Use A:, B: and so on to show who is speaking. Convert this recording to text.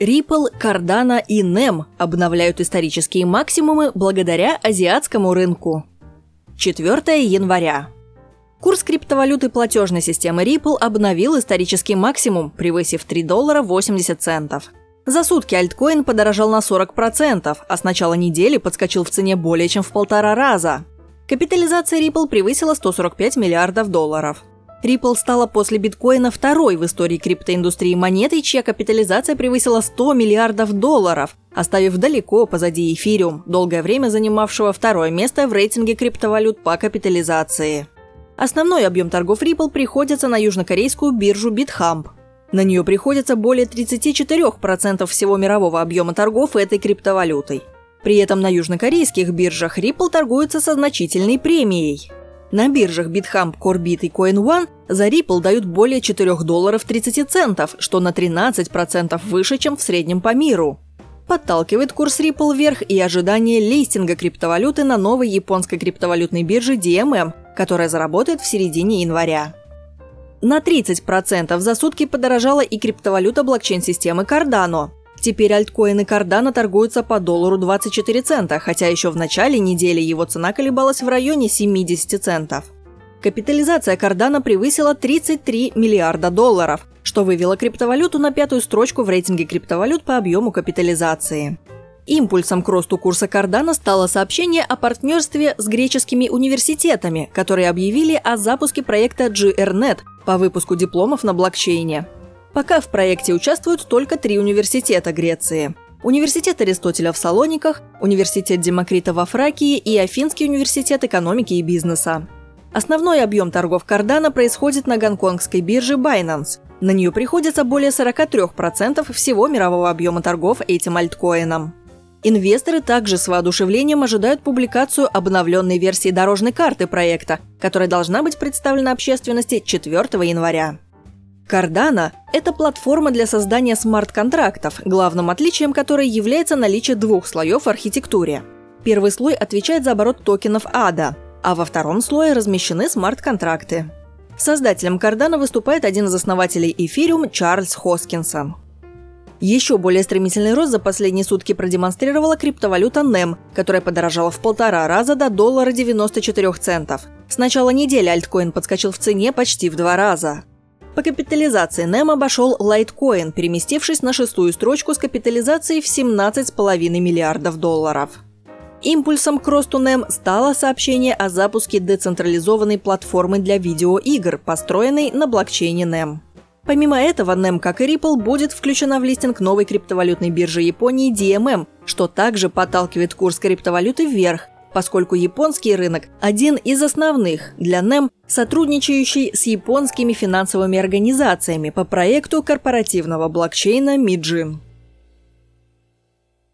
A: Ripple, Cardano и NEM обновляют исторические максимумы благодаря азиатскому рынку. 4 января. Курс криптовалюты платежной системы Ripple обновил исторический максимум, превысив 3 доллара 80 центов. За сутки альткоин подорожал на 40%, а с начала недели подскочил в цене более чем в полтора раза. Капитализация Ripple превысила 145 миллиардов долларов. Ripple стала после биткоина второй в истории криптоиндустрии монетой, чья капитализация превысила 100 миллиардов долларов, оставив далеко позади эфириум, долгое время занимавшего второе место в рейтинге криптовалют по капитализации. Основной объем торгов Ripple приходится на южнокорейскую биржу BitHump. На нее приходится более 34% всего мирового объема торгов этой криптовалютой. При этом на южнокорейских биржах Ripple торгуется со значительной премией. На биржах BitHump, Corebit и CoinOne за Ripple дают более 4 долларов 30 центов, что на 13% выше, чем в среднем по миру. Подталкивает курс Ripple вверх и ожидание листинга криптовалюты на новой японской криптовалютной бирже DMM, которая заработает в середине января. На 30% за сутки подорожала и криптовалюта блокчейн-системы Cardano. Теперь альткоины Cardano торгуются по доллару 24 цента, хотя еще в начале недели его цена колебалась в районе 70 центов. Капитализация Cardano превысила 33 миллиарда долларов, что вывело криптовалюту на пятую строчку в рейтинге криптовалют по объему капитализации. Импульсом к росту курса Cardano стало сообщение о партнерстве с греческими университетами, которые объявили о запуске проекта GRNet по выпуску дипломов на блокчейне. Пока в проекте участвуют только три университета Греции. Университет Аристотеля в Салониках, Университет Демокрита во Фракии и Афинский университет экономики и бизнеса. Основной объем торгов Cardano происходит на гонконгской бирже Binance. На нее приходится более 43% всего мирового объема торгов этим альткоином. Инвесторы также с воодушевлением ожидают публикацию обновленной версии дорожной карты проекта, которая должна быть представлена общественности 4 января. Cardano – это платформа для создания смарт-контрактов, главным отличием которой является наличие двух слоев в архитектуре. Первый слой отвечает за оборот токенов ADA, а во втором слое размещены смарт-контракты. Создателем Cardano выступает один из основателей Ethereum Чарльз Хоскинсон. Еще более стремительный рост за последние сутки продемонстрировала криптовалюта NEM, которая подорожала в полтора раза до доллара 94 центов. С начала недели альткоин подскочил в цене почти в два раза. По капитализации NEM обошел Litecoin, переместившись на шестую строчку с капитализацией в 17,5 миллиардов долларов. Импульсом к росту NEM стало сообщение о запуске децентрализованной платформы для видеоигр, построенной на блокчейне NEM. Помимо этого, NEM, как и Ripple, будет включена в листинг новой криптовалютной биржи Японии DMM, что также подталкивает курс криптовалюты вверх, поскольку японский рынок – один из основных для NEM, сотрудничающий с японскими финансовыми организациями по проекту корпоративного блокчейна MIDJI.